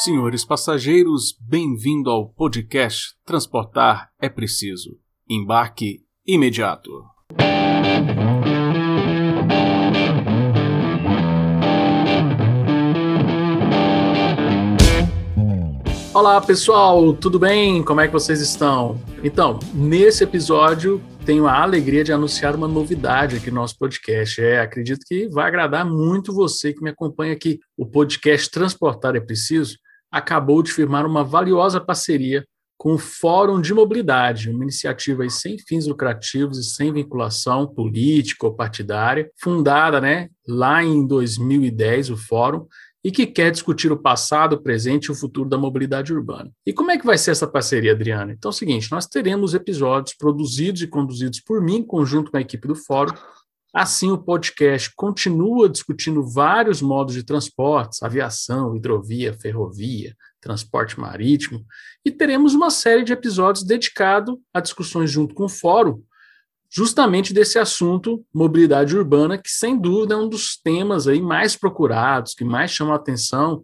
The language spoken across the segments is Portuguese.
Senhores passageiros, bem-vindo ao podcast Transportar é Preciso. Embarque imediato. Olá pessoal, tudo bem? Como é que vocês estão? Então, nesse episódio tenho a alegria de anunciar uma novidade aqui no nosso podcast. É, acredito que vai agradar muito você que me acompanha aqui. O podcast Transportar é Preciso acabou de firmar uma valiosa parceria com o Fórum de Mobilidade, uma iniciativa sem fins lucrativos e sem vinculação política ou partidária, fundada né, lá em 2010, o Fórum, e que quer discutir o passado, o presente e o futuro da mobilidade urbana. E como é que vai ser essa parceria, Adriana? Então é o seguinte, nós teremos episódios produzidos e conduzidos por mim, em conjunto com a equipe do fórum. Assim, o podcast continua discutindo vários modos de transportes, aviação, hidrovia, ferrovia, transporte marítimo, e teremos uma série de episódios dedicados a discussões junto com o fórum justamente desse assunto mobilidade urbana, que sem dúvida é um dos temas aí mais procurados, que mais chamam a atenção,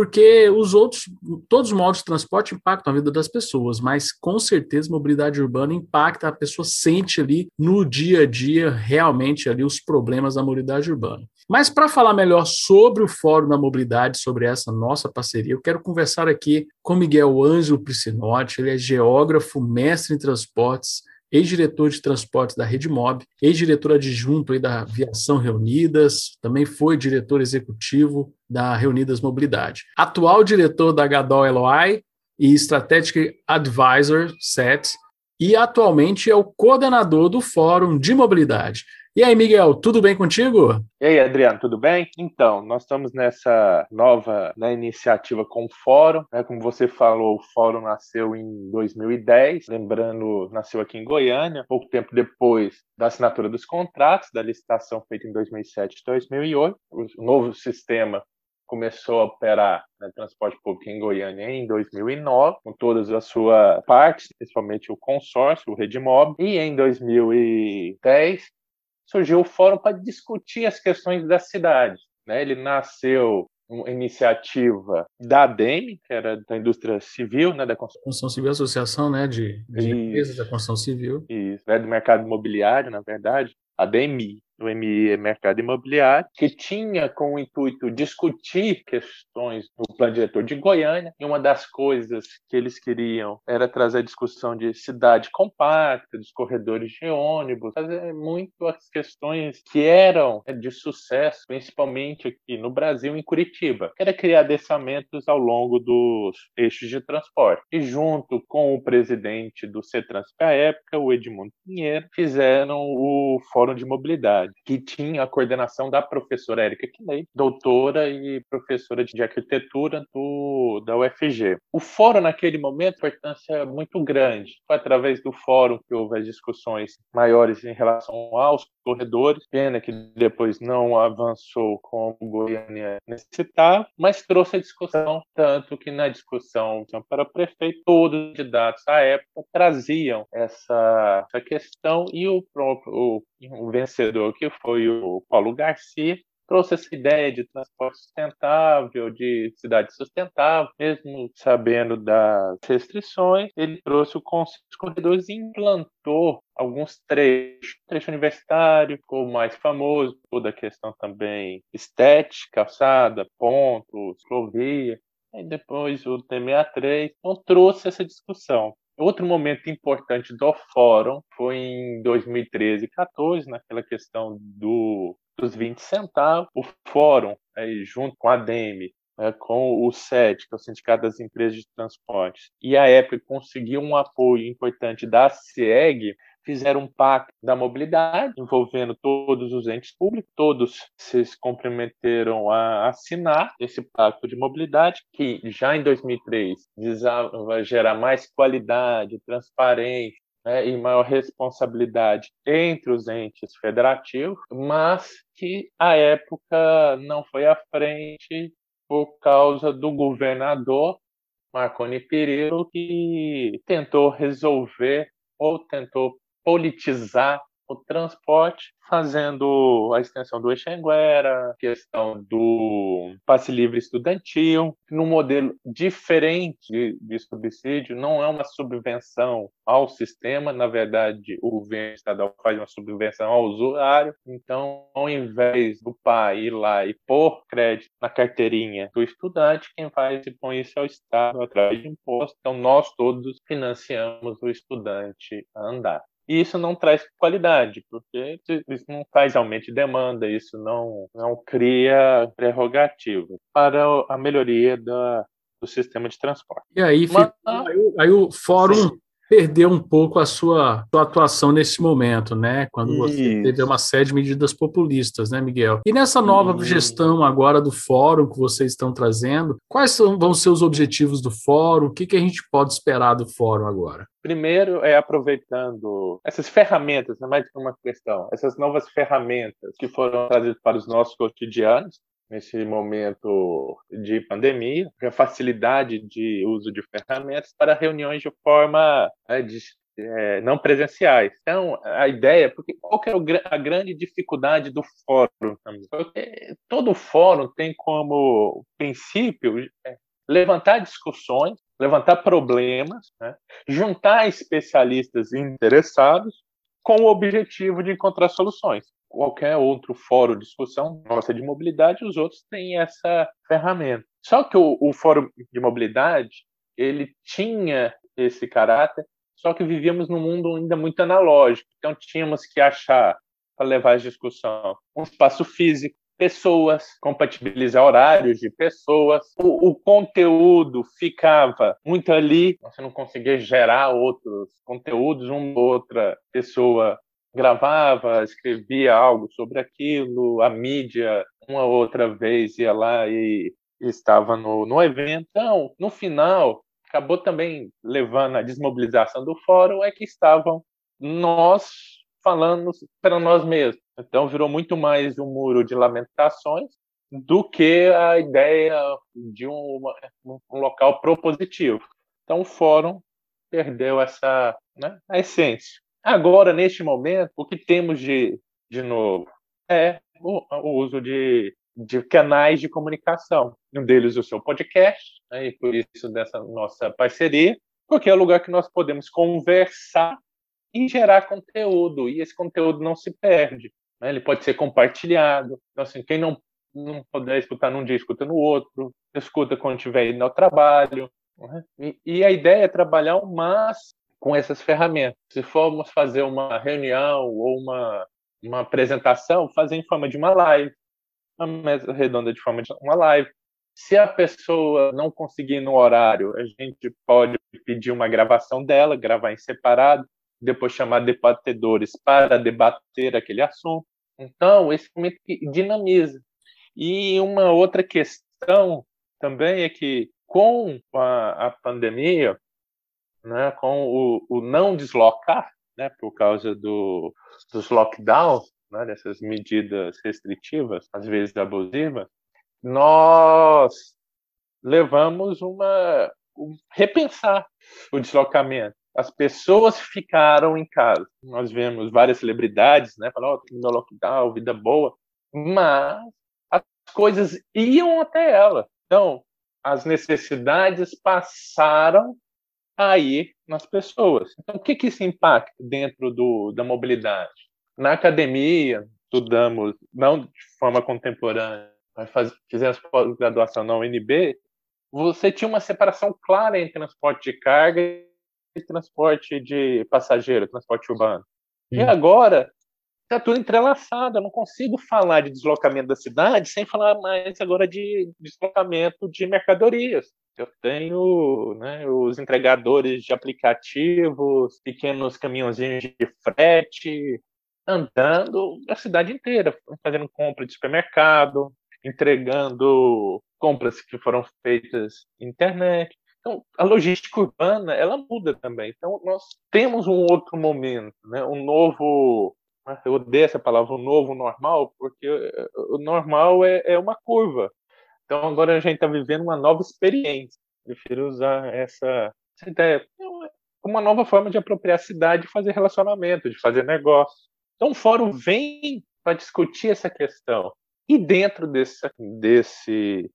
porque os outros, todos os modos de transporte impactam a vida das pessoas, mas com certeza mobilidade urbana impacta, a pessoa sente ali no dia a dia realmente ali os problemas da mobilidade urbana. Mas para falar melhor sobre o Fórum da Mobilidade, sobre essa nossa parceria, eu quero conversar aqui com Miguel Ângelo Priscinotti, ele é geógrafo, mestre em transportes, ex-diretor de transportes da Rede Mob, ex-diretor adjunto da Aviação Reunidas, também foi diretor executivo da Reunidas Mobilidade. Atual diretor da Gadol LOI e Strategic Advisor SET, e atualmente é o coordenador do Fórum de Mobilidade. E aí, Miguel, tudo bem contigo? E aí, Adriano, tudo bem? Então, nós estamos nessa nova né, iniciativa com o Fórum. Né, como você falou, o Fórum nasceu em 2010, lembrando, nasceu aqui em Goiânia, pouco tempo depois da assinatura dos contratos, da licitação feita em 2007 e 2008. O novo sistema começou a operar né, transporte público em Goiânia em 2009, com todas as suas partes, principalmente o consórcio, o Redimob, e em 2010 surgiu o fórum para discutir as questões da cidade. Né? Ele nasceu uma iniciativa da ADEME, que era da indústria civil, né, da construção civil, associação né, de, de empresas da construção civil. Isso, né, do mercado imobiliário, na verdade, a ADEMI, do MI Mercado Imobiliário, que tinha com o intuito discutir questões do plano diretor de Goiânia, e uma das coisas que eles queriam era trazer a discussão de cidade compacta, dos corredores de ônibus, fazer muito as questões que eram né, de sucesso, principalmente aqui no Brasil, em Curitiba, que era criar adentramentos ao longo dos eixos de transporte. E junto com o presidente do CETRANS da época, o Edmundo Pinheiro, fizeram o Fórum de Mobilidade que tinha a coordenação da professora Érica Kinley, doutora e professora de arquitetura do, da UFG. O fórum, naquele momento, importância muito grande. Foi através do fórum que houve as discussões maiores em relação aos corredores, pena que depois não avançou como Goiânia necessitava, mas trouxe a discussão, tanto que na discussão para prefeito, todos os candidatos à época traziam essa, essa questão e o próprio o, o vencedor que foi o Paulo Garcia, trouxe essa ideia de transporte sustentável, de cidade sustentável, mesmo sabendo das restrições, ele trouxe o conceito dos corredores e implantou alguns trechos. O trecho universitário ficou mais famoso, toda a questão também estética, calçada, pontos, ciclovia. E depois o T63, então trouxe essa discussão. Outro momento importante do fórum foi em 2013 e 14, naquela questão do, dos 20 centavos. O fórum, aí, junto com a DEME, né, com o SET, que é o Sindicato das Empresas de Transportes, e a época conseguiu um apoio importante da CIEG, fizeram um pacto da mobilidade envolvendo todos os entes públicos, todos se comprometeram a assinar esse pacto de mobilidade, que já em 2003 visava gerar mais qualidade, transparência, né, e maior responsabilidade entre os entes federativos, mas que à época não foi à frente por causa do governador Marconi Perillo, que tentou resolver ou tentou politizar o transporte, fazendo a extensão do Exanguera, questão do passe livre estudantil, num modelo diferente de, subsídio, não é uma subvenção ao sistema, na verdade, o governo estadual faz uma subvenção ao usuário, então, ao invés do pai ir lá e pôr crédito na carteirinha do estudante, quem faz e põe isso é o Estado através de imposto, então nós todos financiamos o estudante a andar. E isso não traz qualidade, porque isso não faz aumento de demanda, isso não, não cria prerrogativa para a melhoria da, do sistema de transporte. E aí, Mas, aí, aí, o fórum sim perdeu um pouco a sua, sua atuação nesse momento, né? Quando você Isso. teve uma série de medidas populistas, né, Miguel? E nessa nova Isso. gestão agora do fórum que vocês estão trazendo, quais são, vão ser os objetivos do fórum? O que, que a gente pode esperar do fórum agora? Primeiro é aproveitando essas ferramentas, não é mais uma questão, essas novas ferramentas que foram trazidas para os nossos cotidianos, nesse momento de pandemia, a facilidade de uso de ferramentas para reuniões de forma né, de, é, não presenciais. Então, a ideia, porque qual que é a grande dificuldade do fórum? Porque todo fórum tem como princípio é, levantar discussões, levantar problemas, né, juntar especialistas interessados com o objetivo de encontrar soluções qualquer outro fórum de discussão nossa de mobilidade, os outros têm essa ferramenta. Só que o, o fórum de mobilidade ele tinha esse caráter, só que vivíamos num mundo ainda muito analógico. Então tínhamos que achar para levar a discussão um espaço físico, pessoas, compatibilizar horários de pessoas. O, o, conteúdo ficava muito ali, você não conseguia gerar outros conteúdos, uma outra pessoa gravava, escrevia algo sobre aquilo, a mídia uma outra vez ia lá e estava no, no evento. Então, no final, acabou também levando a desmobilização do fórum, é que estavam nós falando para nós mesmos. Então, virou muito mais um muro de lamentações do que a ideia de um, um local propositivo. Então, o fórum perdeu essa né, a essência. Agora, neste momento, o que temos de, de novo é o, o uso de, de canais de comunicação. Um deles o seu podcast, né, e por isso dessa nossa parceria, porque é o lugar que nós podemos conversar e gerar conteúdo, e esse conteúdo não se perde. Né? Ele pode ser compartilhado. Então, assim, quem não, não puder escutar num dia, escuta no outro, escuta quando estiver indo ao trabalho. Né? E, e, a ideia é trabalhar o máximo com essas ferramentas. Se formos fazer uma reunião ou uma, uma apresentação, fazer em forma de uma live, uma mesa redonda de forma de uma live. Se a pessoa não conseguir no horário, a gente pode pedir uma gravação dela, gravar em separado, depois chamar debatedores para debater aquele assunto. Então, esse momento dinamiza. E uma outra questão também é que, com a, a pandemia, né, com o, o não deslocar, né, por causa do, dos lockdowns, né, dessas medidas restritivas, às vezes abusivas, nós levamos uma um, repensar o deslocamento. As pessoas ficaram em casa. Nós vemos várias celebridades, né, falando, oh, no lockdown, vida boa, mas as coisas iam até ela. Então, as necessidades passaram aí nas pessoas. Então, o que, que isso impacta dentro do, da mobilidade? Na academia, estudamos, não de forma contemporânea, mas faz, fizemos pós-graduação na UNB, você tinha uma separação clara entre transporte de carga e transporte de passageiro, transporte urbano. Sim. E agora está tudo entrelaçado. Eu não consigo falar de deslocamento da cidade sem falar mais agora de deslocamento de mercadorias. Eu tenho né, os entregadores de aplicativos, pequenos caminhãozinhos de frete, andando a cidade inteira, fazendo compra de supermercado, entregando compras que foram feitas na internet. Então, a logística urbana, ela muda também. Então, nós temos um outro momento, né? um novo, eu odeio essa palavra, um novo normal, porque o normal é, é uma curva. Então agora a gente está vivendo uma nova experiência. Prefiro usar essa, essa ideia uma nova forma de apropriar a cidade e fazer relacionamento, de fazer negócio. Então, o fórum vem para discutir essa questão. E dentro desse, desse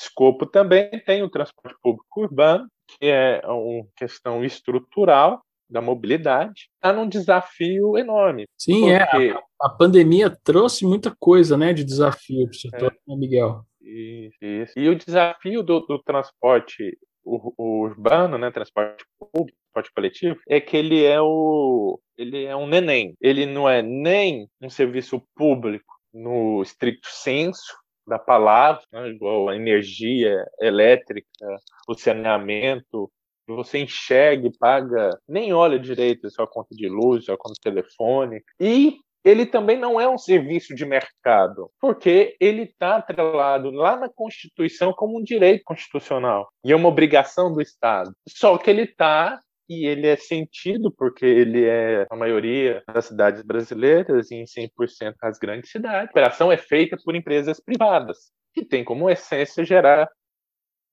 escopo também tem o transporte público urbano, que é uma questão estrutural da mobilidade, está num desafio enorme. Sim, é. A, a, pandemia trouxe muita coisa né, de desafio para o setor, é, né, Miguel? Isso. E o desafio do, do transporte urbano, né, transporte público, transporte coletivo, é que ele é o ele é um neném. Ele não é nem um serviço público no estricto senso da palavra, né, igual a energia elétrica, o saneamento, você enxerga e paga, nem olha direito a sua conta de luz, a sua conta de telefone. E ele também não é um serviço de mercado, porque ele está atrelado lá na Constituição como um direito constitucional e é uma obrigação do Estado. Só que ele está e ele é sentido porque ele é a maioria das cidades brasileiras e em 100% das grandes cidades. A operação é feita por empresas privadas, que tem como essência gerar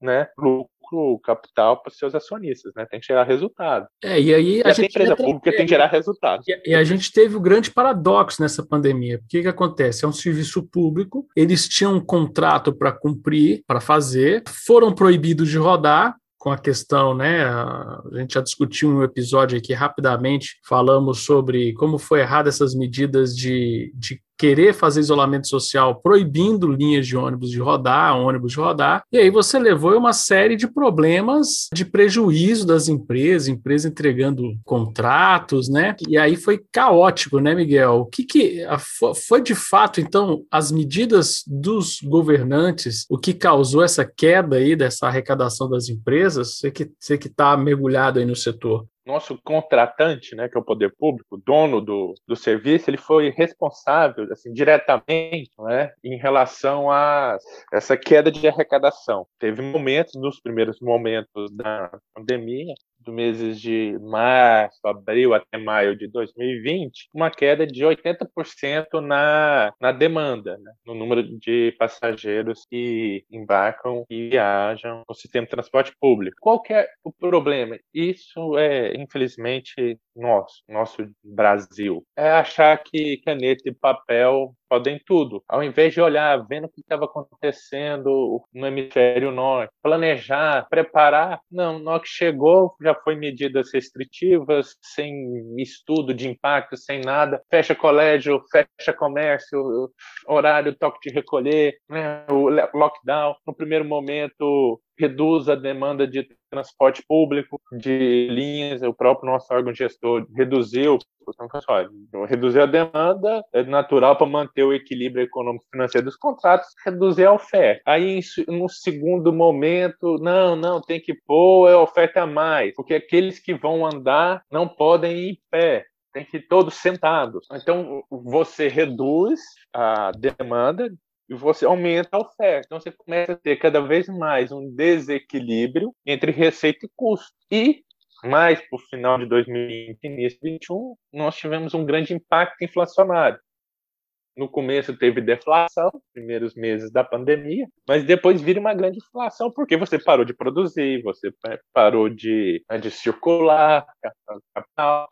né, lucro lucro, capital para os seus acionistas, né? Tem que gerar resultado. É, e aí a, e gente empresa pública tem que gerar resultado. E, e, a gente teve o grande paradoxo nessa pandemia. O que, que acontece? É um serviço público, eles tinham um contrato para cumprir, para fazer, foram proibidos de rodar, com a questão, né? A gente já discutiu um episódio aqui rapidamente, falamos sobre como foi errado essas medidas de, de querer fazer isolamento social proibindo linhas de ônibus de rodar, ônibus de rodar, e aí você levou uma série de problemas de prejuízo das empresas, empresas entregando contratos, né? E aí foi caótico, né, Miguel? O que, que foi de fato, então, as medidas dos governantes, o que causou essa queda aí dessa arrecadação das empresas? Você que está mergulhado aí no setor nosso contratante, né, que é o poder público, dono do, do serviço, ele foi responsável, assim, diretamente, né, em relação a essa queda de arrecadação. Teve momentos, nos primeiros momentos da pandemia, dos meses de março, abril até maio de 2020, uma queda de 80% na, na demanda, né? no número de passageiros que embarcam e viajam no sistema de transporte público. Qual é o problema? Isso é, infelizmente, nosso, nosso Brasil. É achar que caneta e papel podem tudo. Ao invés de olhar, vendo o que estava acontecendo no hemisfério norte, planejar, preparar, não, na que chegou, já foi medidas restritivas, sem estudo de impacto, sem nada, fecha colégio, fecha comércio, horário, toque de recolher, né, o lockdown. No primeiro momento, reduz a demanda de transporte público, de linhas, o próprio nosso órgão gestor reduziu, então, reduzir a demanda é natural para manter o equilíbrio econômico financeiro dos contratos, reduzir a oferta. Aí, no segundo momento, não, não, tem que pôr a oferta a mais, porque aqueles que vão andar não podem ir em pé, tem que ir todos sentados. Então, você reduz a demanda e você aumenta a oferta. Então você começa a ter cada vez mais um desequilíbrio entre receita e custo. E mais para o final de 2020 e início de 2021, nós tivemos um grande impacto inflacionário. No começo teve deflação, primeiros meses da pandemia, mas depois vira uma grande inflação, porque você parou de produzir, você parou de, né, de circular capital,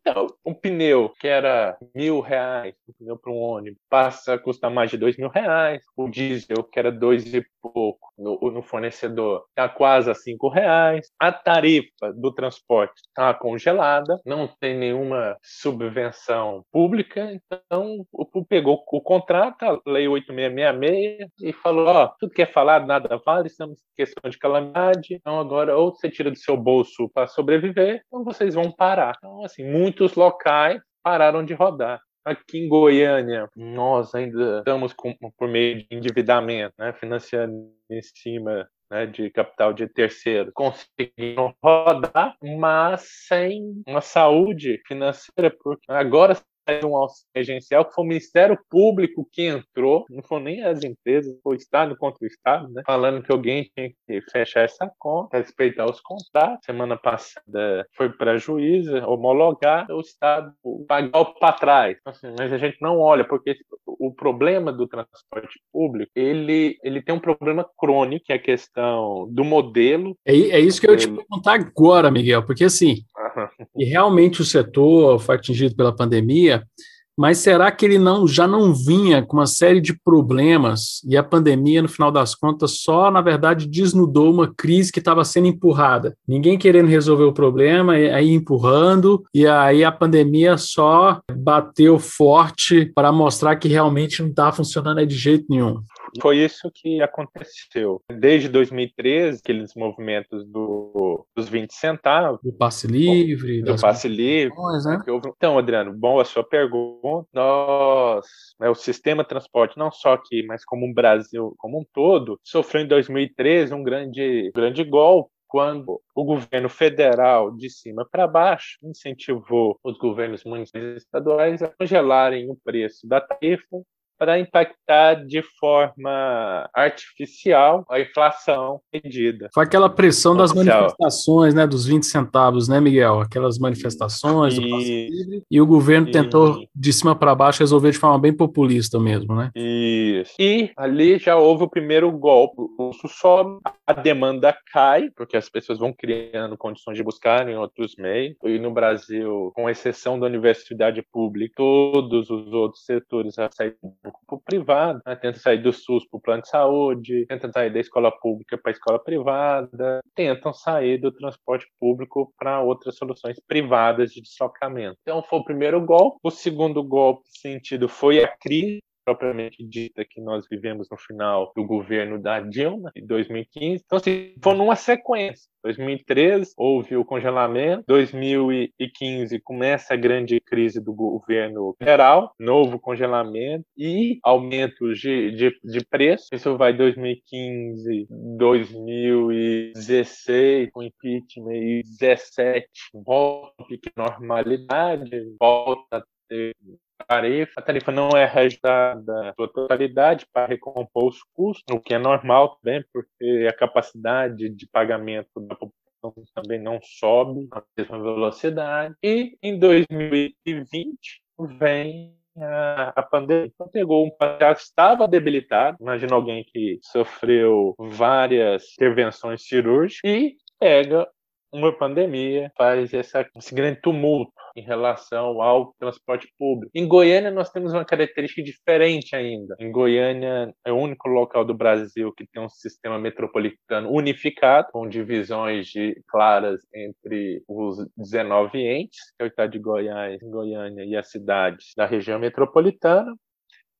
então, um pneu que era mil reais, um pneu para um ônibus, passa a custar mais de dois mil reais. O diesel, que era dois e pouco no, no fornecedor, está quase a cinco reais. A tarifa do transporte está congelada, não tem nenhuma subvenção pública. Então, o pegou o contrato, a Lei 8666, e falou: tudo que é falado, nada vale, estamos em questão de calamidade. Então, agora, ou você tira do seu bolso para sobreviver, ou vocês vão parar. Então, assim, muitos locais pararam de rodar. Aqui em Goiânia, nós ainda estamos com, por meio de endividamento, né, financiando em cima né, de capital de terceiro, conseguiram rodar, mas sem uma saúde financeira, porque agora um auxílio emergencial, que foi o Ministério Público que entrou, não foram nem as empresas, foi o Estado contra o Estado, né? Falando que alguém tinha que fechar essa conta, respeitar os contratos. Semana passada foi para a juíza homologar, o Estado pagar para trás. Então, assim, mas a gente não olha, porque o problema do transporte público, ele, ele tem um problema crônico, que é a questão do modelo. É, é isso que eu ia te perguntar agora, Miguel, porque assim, e realmente o setor foi atingido pela pandemia, mas será que ele não já não vinha com uma série de problemas e a pandemia, no final das contas, só, na verdade, desnudou uma crise que estava sendo empurrada? Ninguém querendo resolver o problema, aí empurrando, e aí a pandemia só bateu forte para mostrar que realmente não está funcionando de jeito nenhum. Foi isso que aconteceu. Desde 2013, aqueles movimentos do, dos 20 centavos. Do passe livre. Do passe livre. Né? Então, Adriano, bom a sua pergunta. Nós, né, o sistema de transporte, não só aqui, mas como o Brasil como um todo, sofreu em 2013 um grande, grande golpe quando o governo federal, de cima para baixo, incentivou os governos municipais e estaduais a congelarem o preço da tarifa para impactar de forma artificial a inflação medida. Foi aquela pressão das manifestações, né, dos 20 centavos, né, Miguel? Aquelas manifestações e, e o governo e, tentou de cima para baixo resolver de forma bem populista mesmo, né? Isso. E ali já houve o primeiro golpe. O custo sobe, a demanda cai, porque as pessoas vão criando condições de buscar em outros meios. E no Brasil, com exceção da universidade pública, todos os outros setores saíram para o privado, né? tenta sair do SUS para o plano de saúde, tenta sair da escola pública para a escola privada, tentam sair do transporte público para outras soluções privadas de deslocamento. Então foi o primeiro golpe. O segundo golpe sentido foi a crise propriamente dita que nós vivemos no final do governo da Dilma, em 2015. Então, assim, foi numa sequência. 2013 houve o congelamento, 2015 começa a grande crise do governo federal, novo congelamento e aumentos de, de, de preço. Isso vai 2015, 2016, com impeachment, e 17 volta a normalidade, volta a ter tarifa. A tarifa não é reajustada sua totalidade para recompor os custos, o que é normal também, porque a capacidade de pagamento da população também não sobe na mesma velocidade. E em 2020 vem a, a pandemia então, pegou um já estava debilitado. Imagina alguém que sofreu várias intervenções cirúrgicas e pega uma pandemia, faz essa, esse grande tumulto em relação ao transporte público. Em Goiânia, nós temos uma característica diferente ainda. Em Goiânia, é o único local do Brasil que tem um sistema metropolitano unificado, com divisões de, claras entre os 19 entes, que é o estado de Goiás, Goiânia e as cidades da região metropolitana.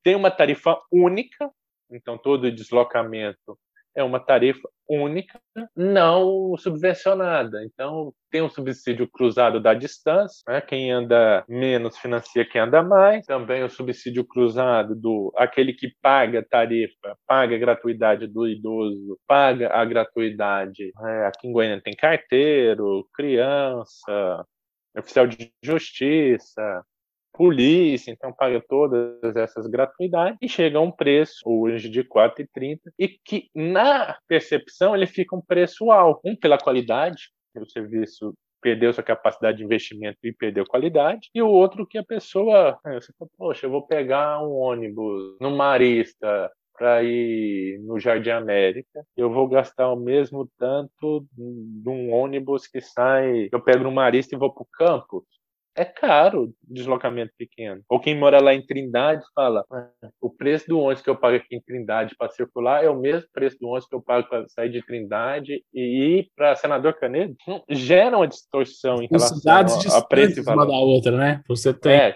Tem uma tarifa única, então todo deslocamento é uma tarifa única, não subvencionada. Então, tem um subsídio cruzado da distância, né? quem anda menos financia quem anda mais. Também o subsídio cruzado do aquele que paga tarifa, paga a gratuidade do idoso, paga a gratuidade. É, aqui em Goiânia tem carteiro, criança, oficial de justiça, polícia, então paga todas essas gratuidades e chega a um preço hoje de 4,30 e que na percepção ele fica um preço alto, um pela qualidade, o serviço perdeu sua capacidade de investimento e perdeu qualidade, e o outro que a pessoa, você fala, poxa, eu vou pegar um ônibus no Marista para ir no Jardim América, eu vou gastar o mesmo tanto de um ônibus que sai, eu pego no Marista e vou para o campo, é caro deslocamento pequeno. Ou quem mora lá em Trindade fala: o preço do ônibus que eu pago aqui em Trindade para circular é o mesmo preço do ônibus que eu pago para sair de Trindade e ir para Senador Canedo. Gera uma distorção em relação a, a preço e valor. uma da outra, né? Você tem é,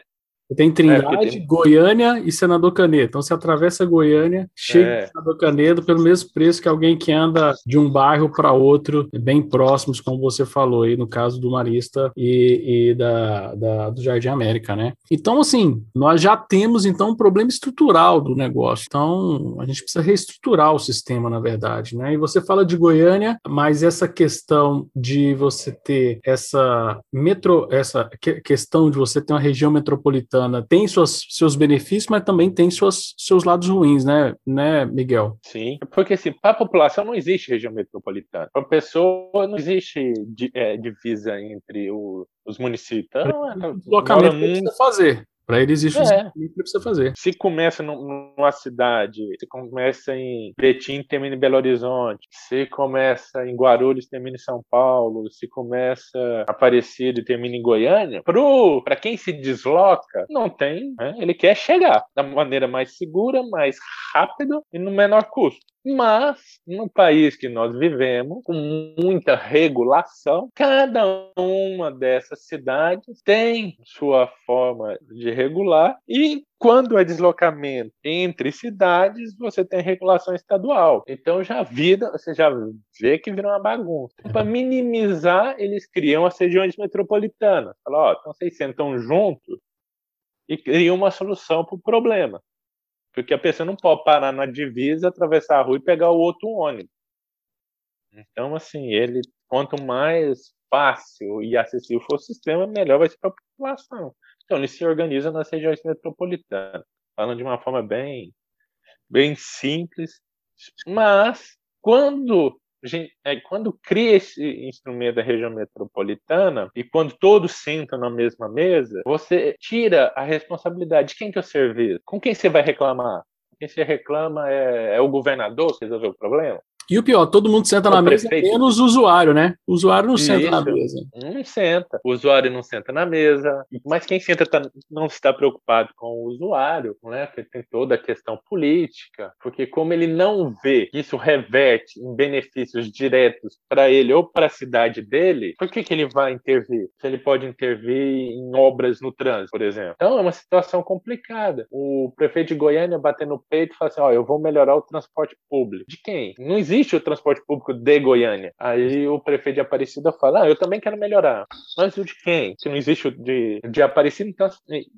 tem Trindade, é, tem... Goiânia e Senador Canedo. Então você atravessa Goiânia, chega é. em Senador Canedo pelo mesmo preço que alguém que anda de um bairro para outro, bem próximos, como você falou aí, no caso do Marista e, e da, da, do Jardim América, né? Então, assim, nós já temos então um problema estrutural do negócio. Então, a gente precisa reestruturar o sistema, na verdade, né? E você fala de Goiânia, mas essa questão de você ter essa metro, essa questão de você ter uma região metropolitana tem suas, seus benefícios, mas também tem suas, seus lados ruins, né, né, Miguel? Sim, porque assim, para a população não existe região metropolitana. Para a pessoa não existe é, divisa entre o, os municípios. Então, o deslocamento que precisa fazer. Para ele existe é. o que precisa fazer. Se começa numa cidade, se começa em Betim, termina em Belo Horizonte, se começa em Guarulhos, termina em São Paulo, se começa Aparecido e termina em Goiânia, para quem se desloca, não tem. Né? Ele quer chegar da maneira mais segura, mais rápida e no menor custo. Mas, no país que nós vivemos, com muita regulação, cada uma dessas cidades tem sua forma de regular e quando é deslocamento entre cidades, você tem regulação estadual. Então já vira, você já vê que vira uma bagunça. Para minimizar, eles criam as regiões metropolitanas. Falam, ó, então vocês sentam juntos e criam uma solução para o problema. Porque a pessoa não pode parar na divisa, atravessar a rua e pegar o outro ônibus. Então, assim, ele quanto mais fácil e acessível for o sistema, melhor vai ser para a população. Então, ele se organiza nas regiões metropolitanas, falando de uma forma bem, bem simples, mas quando gente, é, quando cria esse instrumento da região metropolitana e quando todos sentam na mesma mesa, você tira a responsabilidade de quem que é o serviço, com quem você vai reclamar. Quem você reclama é, é o governador que resolveu o problema? E o pior, todo mundo senta o na mesa, menos o usuário, né? O usuário não Isso, senta na mesa. Não senta. O usuário não senta na mesa. Mas quem senta tá, não está preocupado com o usuário, né? Porque tem toda a questão política. Porque como ele não vê que isso reverte em benefícios diretos para ele ou para a cidade dele, por que, que ele vai intervir? Se ele pode intervir em obras no trânsito, por exemplo. Então é uma situação complicada. O prefeito de Goiânia batendo no peito e fala assim: ó, eu vou melhorar o transporte público. De quem? Não existe existe o transporte público de Goiânia. Aí o prefeito de Aparecida fala: ah, eu também quero melhorar. Mas o de quem? Se não existe o de, de Aparecida, então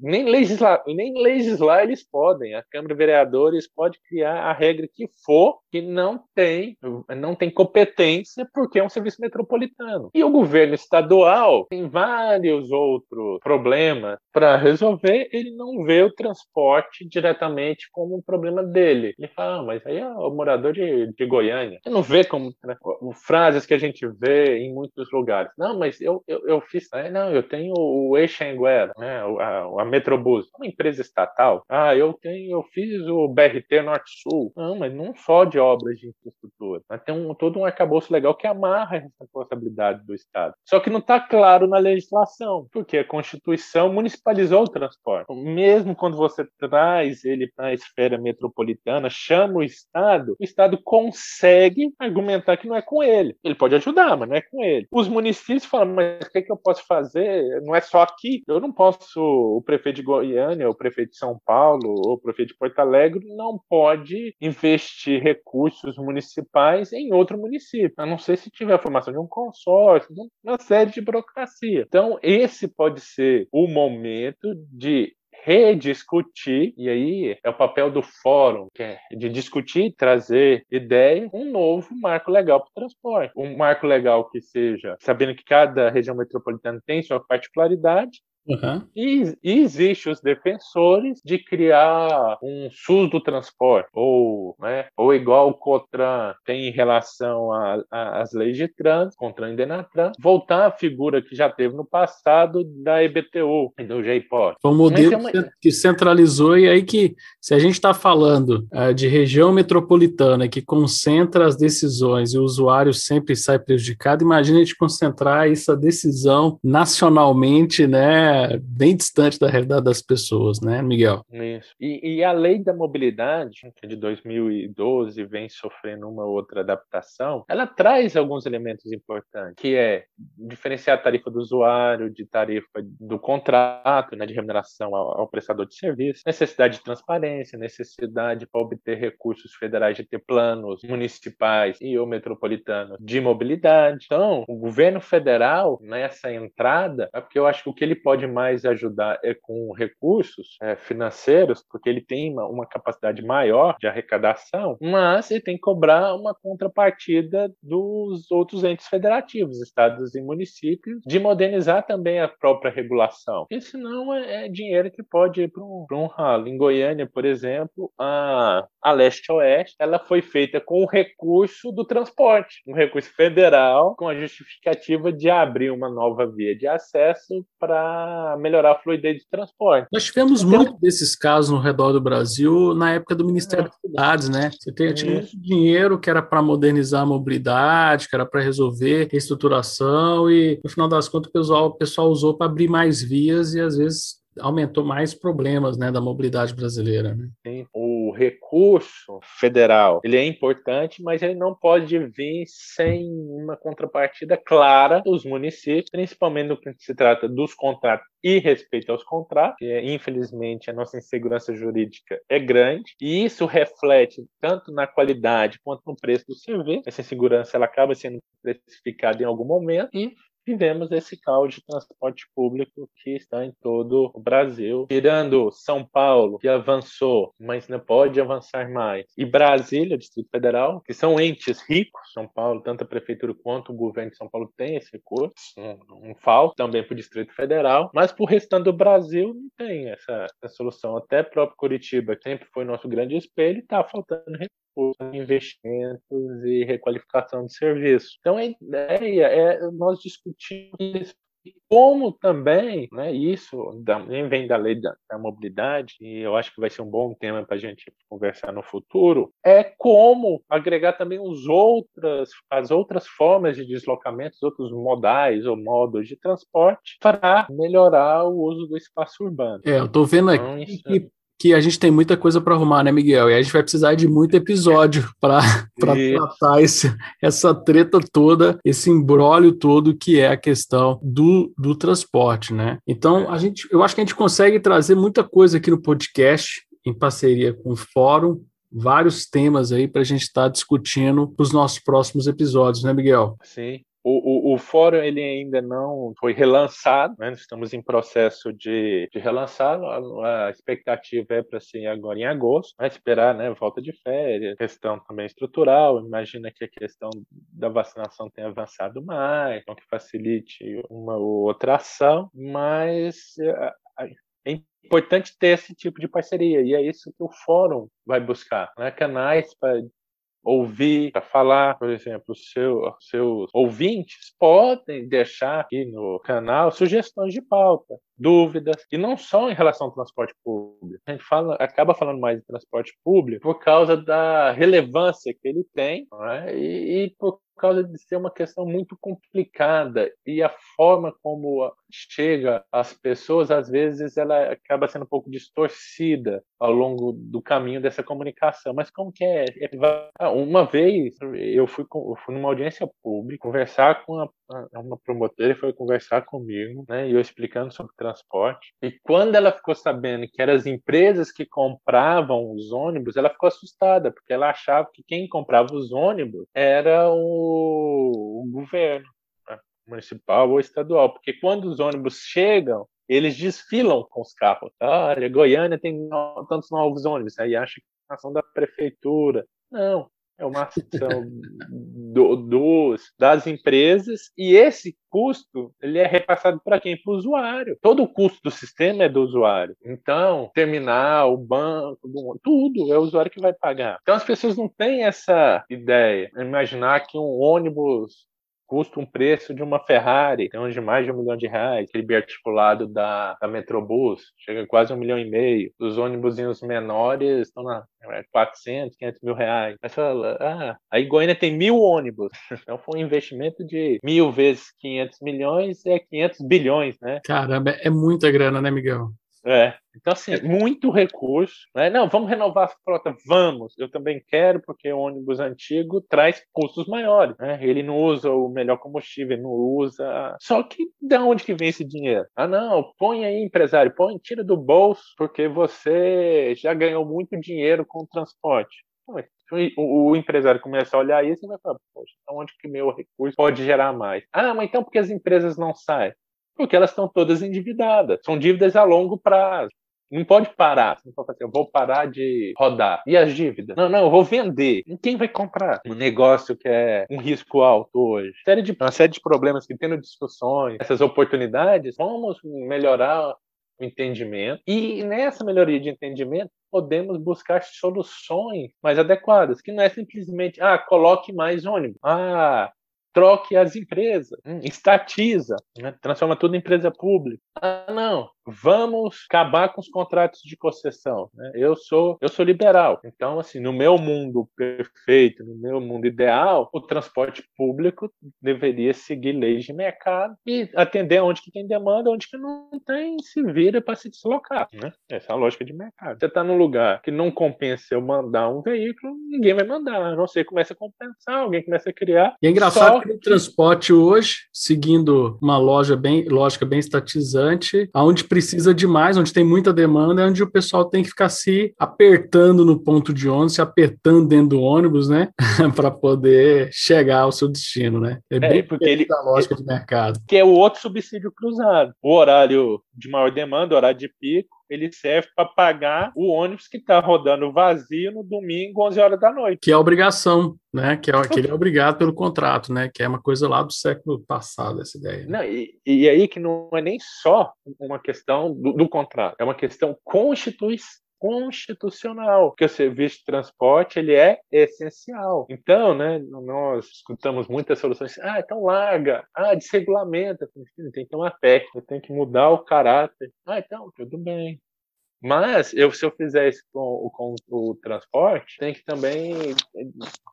nem legislar, nem legislar eles podem. A Câmara de Vereadores pode criar a regra que for, que não tem, não tem competência, porque é um serviço metropolitano. E o governo estadual tem vários outros problemas para resolver, ele não vê o transporte diretamente como um problema dele. Ele fala, ah, mas aí é o morador de, de Goiânia você não vê como né, frases que a gente vê em muitos lugares. Não, mas eu, eu, eu fiz. É, não, eu tenho o Eixanguera, né, a, a Metrobus, uma empresa estatal. Ah, eu tenho, eu fiz o BRT Norte-Sul. Não, mas não só de obras de infraestrutura. Mas tem um, todo um arcabouço legal que amarra essa responsabilidade do Estado. Só que não está claro na legislação, porque a Constituição municipalizou o transporte. Mesmo quando você traz ele para a esfera metropolitana, chama o Estado, o Estado consegue consegue argumentar que não é com ele. Ele pode ajudar, mas não é com ele. Os municípios falam, mas o que, é que eu posso fazer? Não é só aqui. Eu não posso, o prefeito de Goiânia, o prefeito de São Paulo, o prefeito de Porto Alegre não pode investir recursos municipais em outro município, a não ser se tiver a formação de um consórcio, uma série de burocracia. Então, esse pode ser o momento de rediscutir, e aí é o papel do fórum, que é de discutir, trazer ideias, um novo marco legal para o transporte. Um marco legal que seja, sabendo que cada região metropolitana tem sua particularidade, Uhum. E, e existe os defensores de criar um SUS do transporte, ou, né, ou igual o COTRAN tem em relação às leis de trânsito, CONTRAN e DENATRAN, voltar à figura que já teve no passado da EBTU e do JPOT. Foi um modelo é uma... que centralizou, e aí que, se a gente está falando uh, de região metropolitana que concentra as decisões e o usuário sempre sai prejudicado, imagina a gente concentrar essa decisão nacionalmente, né? Bem distante da realidade das pessoas, né, Miguel? Isso. E, e, a lei da mobilidade, que é de 2012 vem sofrendo uma outra adaptação, ela traz alguns elementos importantes, que é diferenciar a tarifa do usuário de tarifa do contrato, né, de remuneração ao, ao prestador de serviço, necessidade de transparência, necessidade para obter recursos federais de ter planos municipais e ou metropolitanos de mobilidade. Então, o governo federal nessa entrada, é porque eu acho que o que ele pode pode mais ajudar é com recursos é, financeiros, porque ele tem uma, uma, capacidade maior de arrecadação, mas ele tem que cobrar uma contrapartida dos outros entes federativos, estados e municípios, de modernizar também a própria regulação. Porque senão é, é dinheiro que pode ir para um, ralo. Em Goiânia, por exemplo, a, a leste-oeste, ela foi feita com o recurso do transporte, um recurso federal, com a justificativa de abrir uma nova via de acesso para para melhorar a fluidez de transporte. Nós tivemos então, muito desses casos no redor do Brasil na época do Ministério é. das Cidades, né? Você tinha, tinha muito dinheiro que era para modernizar a mobilidade, que era para resolver reestruturação, e no final das contas o pessoal, o pessoal usou para abrir mais vias e às vezes aumentou mais problemas né, da mobilidade brasileira. Né? Sim, o recurso federal ele é importante, mas ele não pode vir sem uma contrapartida clara dos municípios, principalmente no que se trata dos contratos e respeito aos contratos, que infelizmente a nossa insegurança jurídica é grande, e isso reflete tanto na qualidade quanto no preço do serviço. Essa insegurança ela acaba sendo precificada em algum momento e vivemos esse caos de transporte público que está em todo o Brasil, tirando São Paulo, que avançou, mas não pode avançar mais, e Brasília, Distrito Federal, que são entes ricos, São Paulo, tanto a prefeitura quanto o governo de São Paulo tem esse recurso, um, um também para o Distrito Federal, mas para o restante do Brasil não tem essa, essa solução. Até próprio Curitiba, que sempre foi nosso grande espelho, está faltando investimentos e requalificação de serviço. Então, a ideia é nós discutirmos como também, né, isso também vem da lei da, da, mobilidade, e eu acho que vai ser um bom tema para a gente conversar no futuro, é como agregar também os outras, as outras formas de deslocamento, os outros modais ou modos de transporte para melhorar o uso do espaço urbano. É, eu estou vendo então, aqui então, que que a gente tem muita coisa para arrumar, né, Miguel? E a gente vai precisar de muito episódio para tratar esse, essa treta toda, esse embrólio todo que é a questão do, do transporte, né? Então, a gente, eu acho que a gente consegue trazer muita coisa aqui no podcast, em parceria com o Fórum, vários temas aí para a gente estar tá discutindo para os nossos próximos episódios, né, Miguel? Sim. O, o, o, fórum ele ainda não foi relançado, né? estamos em processo de, de relançar. A, a expectativa é para ser agora em agosto, vai esperar né, volta de férias, questão também estrutural. Imagina que a questão da vacinação tenha avançado mais, então que facilite uma ou outra ação, mas é importante ter esse tipo de parceria e é isso que o fórum vai buscar, né? canais para ouvir, para falar, por exemplo, seu, seus ouvintes podem deixar aqui no canal sugestões de pauta, dúvidas, e não só em relação ao transporte público. A gente fala, acaba falando mais de transporte público por causa da relevância que ele tem é? e, e por causa de ser uma questão muito complicada e a forma como chega às pessoas, às vezes, ela acaba sendo um pouco distorcida ao longo do caminho dessa comunicação. Mas como que é? é uma vez eu fui, eu fui numa audiência pública conversar com a, uma promotora e foi conversar comigo, né? E eu explicando sobre transporte. E quando ela ficou sabendo que eram as empresas que compravam os ônibus, ela ficou assustada, porque ela achava que quem comprava os ônibus era o, o governo né? municipal ou estadual, porque quando os ônibus chegam, eles desfilam com os carros. Olha, Goiânia tem tantos novos ônibus, aí acha que é ação da prefeitura. Não, é uma ação do, dos, das empresas e esse custo ele é repassado para quem? Para o usuário. Todo o custo do sistema é do usuário. Então, terminal, banco, tudo é o usuário que vai pagar. Então, as pessoas não têm essa ideia. Imaginar que um ônibus custa um preço de uma Ferrari, tem de mais de um milhão de reais, aquele biarticulado da, da Metrobus, chega a quase um milhão e meio. Os ônibus menores estão na 400, é, 500 mil reais. Mas fala, ah, aí Goiânia tem mil ônibus. Então foi um investimento de mil vezes 500 milhões, é 500 bilhões, né? Caramba, é muita grana, né, Miguel? É. Então, assim, é. muito recurso. Né? Não, vamos renovar a frota? Vamos. Eu também quero, porque o ônibus antigo traz custos maiores. Né? Ele não usa o melhor combustível, não usa. Só que de onde que vem esse dinheiro? Ah, não, põe aí, empresário, põe, tira do bolso, porque você já ganhou muito dinheiro com o transporte. O, o empresário começa a olhar isso e vai falar, poxa, onde que meu recurso pode gerar mais? Ah, mas então porque as empresas não saem? Porque elas estão todas endividadas. São dívidas a longo prazo. Não pode parar. Você não pode fazer, eu vou parar de rodar. E as dívidas? Não, não, eu vou vender. E quem vai comprar? Um negócio que é um risco alto hoje. Uma série de, uma série de problemas que tendo discussões, essas oportunidades, vamos melhorar o entendimento. E nessa melhoria de entendimento, podemos buscar soluções mais adequadas, que não é simplesmente, ah, coloque mais ônibus. Ah, troque as empresas, hum, estatiza, né? transforma tudo em empresa pública. Ah, não, vamos acabar com os contratos de concessão. Né? Eu sou eu sou liberal, então assim, no meu mundo perfeito, no meu mundo ideal, o transporte público deveria seguir leis de mercado e atender onde que tem demanda, onde que não tem, se vira para se deslocar. Né? Essa é a lógica de mercado. Você está num lugar que não compensa eu mandar um veículo, ninguém vai mandar. Você começa a compensar, alguém começa a criar. E é engraçado que o transporte hoje, seguindo uma loja bem, lógica bem estatizante, aonde precisa de mais, onde tem muita demanda, é onde o pessoal tem que ficar se apertando no ponto de ônibus, se apertando dentro do ônibus, né? para poder chegar ao seu destino, né? É, é bem porque ele da lógica de mercado. Que é o outro subsídio cruzado. O horário de maior demanda, o horário de pico, ele serve para pagar o ônibus que está rodando vazio no domingo, 11 horas da noite. Que é obrigação, né? Que, é, que ele é obrigado pelo contrato, né? Que é uma coisa lá do século passado, essa ideia. Né? Não, e, e aí que não é nem só uma questão do, do contrato, é uma questão constitucional constitucional, que o serviço de transporte ele é essencial. Então, né, nós escutamos muitas soluções, ah, então larga, ah, desregulamenta, tem que ter uma técnica, tem que mudar o caráter. Ah, então, tudo bem. Mas eu, se eu fizer isso com, com, o transporte, tem que também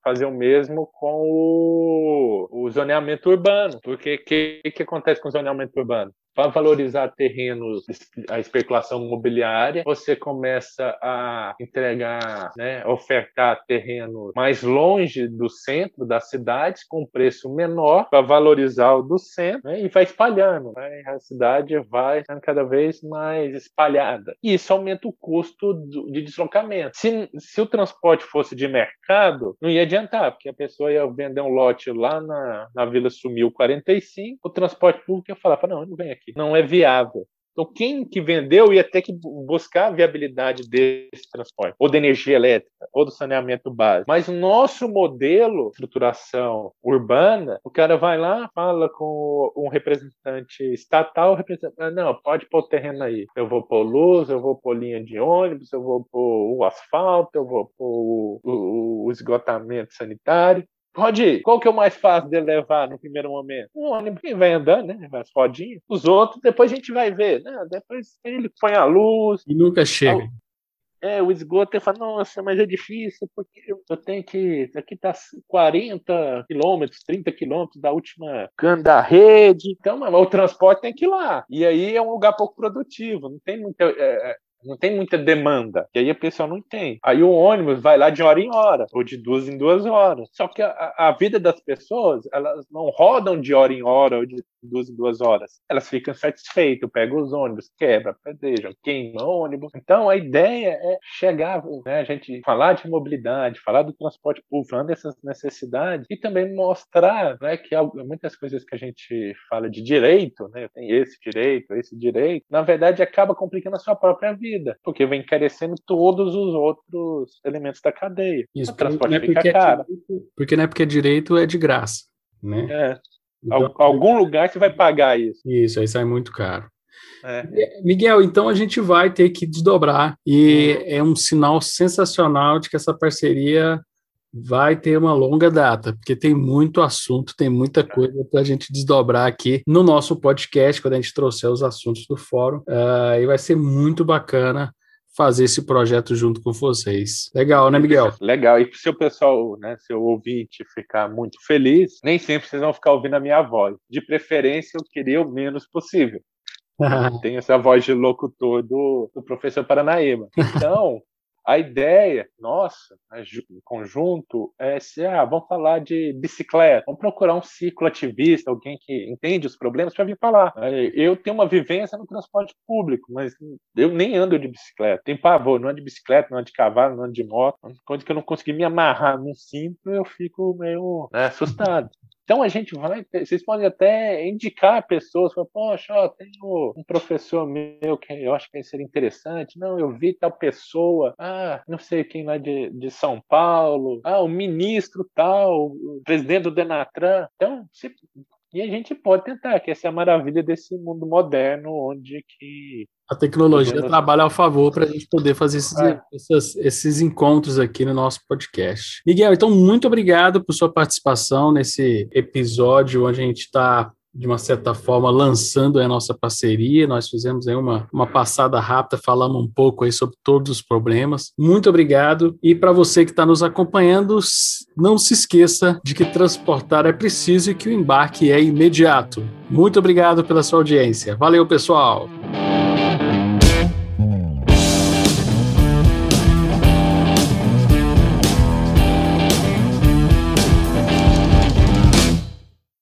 fazer o mesmo com o, o zoneamento urbano. Porque o que, que acontece com o zoneamento urbano? Para valorizar terrenos, a especulação imobiliária, você começa a entregar, né, ofertar terrenos mais longe do centro das cidades com preço menor para valorizar o do centro né, e vai espalhando. Né, a cidade vai sendo cada vez mais espalhada. E isso aumenta o custo de deslocamento. Se, se o transporte fosse de mercado, não ia adiantar, porque a pessoa ia vender um lote lá na, na Vila Sumiu 45, o transporte público ia falar, não, não vem aqui não é viável. Então, quem que vendeu ia ter que buscar a viabilidade desse transporte, ou da energia elétrica, ou do saneamento básico. Mas o nosso modelo de estruturação urbana, o cara vai lá, fala com um representante estatal, representante, não, pode pôr o terreno aí. Eu vou pôr luz, eu vou pôr linha de ônibus, eu vou pôr o asfalto, eu vou pôr o, o, o esgotamento sanitário. Pode ir. Qual que é o mais fácil de levar no primeiro momento? Um ônibus que vai andando, né? As rodinhas. Os outros, depois a gente vai ver. Né? Depois ele põe a luz. E nunca chega. É, o esgoto, ele fala, nossa, mas é difícil, porque eu tenho que. Aqui tá 40 quilômetros, 30 quilômetros da última cana da rede. Então, o transporte tem que ir lá. E aí é um lugar pouco produtivo, não tem muita. É, é não tem muita demanda. E aí a pessoa não tem. Aí o ônibus vai lá de hora em hora, ou de duas em duas horas. Só que a, a vida das pessoas, elas não rodam de hora em hora ou de duas em duas horas. Elas ficam satisfeitas, pegam os ônibus, quebra, pedejam, queima o ônibus. Então a ideia é chegar, né, a gente falar de mobilidade, falar do transporte público, falando dessas necessidades e também mostrar né, que muitas coisas que a gente fala de direito, né, tem esse direito, esse direito, na verdade acaba complicando a sua própria vida porque vem encarecendo todos os outros elementos da cadeia. Isso, o transporte fica é caro. É direito, porque não é porque é direito, é de graça. Né? É. Então, algum lugar você vai pagar isso. Isso, aí sai muito caro. É. Miguel, então a gente vai ter que desdobrar, e é um sinal sensacional de que essa parceria vai ter uma longa data, porque tem muito assunto, tem muita coisa para a gente desdobrar aqui no nosso podcast, quando a gente trouxer os assuntos do fórum, uh, e vai ser muito bacana fazer esse projeto junto com vocês. Legal, né, Miguel? Legal. E se o pessoal, né, se o ouvinte ficar muito feliz, nem sempre vocês vão ficar ouvindo a minha voz. De preferência, eu queria o menos possível. Tem essa voz de locutor do, do professor Paranaíba. Então, a ideia nossa, né, conjunto, é se ah, vamos falar de bicicleta, vamos procurar um ciclo ativista, alguém que entende os problemas para vir falar. Eu tenho uma vivência no transporte público, mas eu nem ando de bicicleta. Tem pavor, não ando de bicicleta, não ando de cavalo, não ando de moto. Quando que eu não consegui me amarrar num cinto, eu fico meio né, assustado. Então a gente vai, vocês podem até indicar pessoas, falar, poxa, ó, tenho um professor meu que eu acho que seria interessante. Não, eu vi tal pessoa, ah, não sei quem lá de, de São Paulo, ah, o ministro tal, o presidente do Denatran. Então, se E a gente pode tentar, que essa é a maravilha desse mundo moderno, onde que a tecnologia podemos... trabalha ao favor para a gente poder fazer esses, é. esses, esses, encontros aqui no nosso podcast. Miguel, então, muito obrigado por sua participação nesse episódio onde a gente está de uma certa forma, lançando a nossa parceria. Nós fizemos aí uma, uma passada rápida, falamos um pouco aí sobre todos os problemas. Muito obrigado. E para você que está nos acompanhando, não se esqueça de que transportar é preciso e que o embarque é imediato. Muito obrigado pela sua audiência. Valeu, pessoal!